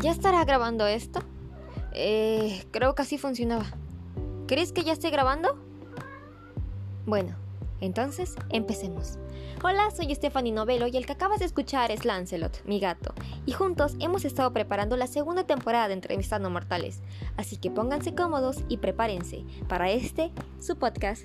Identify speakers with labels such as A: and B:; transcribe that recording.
A: ¿Ya estará grabando esto? Eh, creo que así funcionaba. ¿Crees que ya esté grabando? Bueno, entonces empecemos. Hola, soy Stephanie Novelo y el que acabas de escuchar es Lancelot, mi gato, y juntos hemos estado preparando la segunda temporada de Entrevistando Mortales, así que pónganse cómodos y prepárense para este, su podcast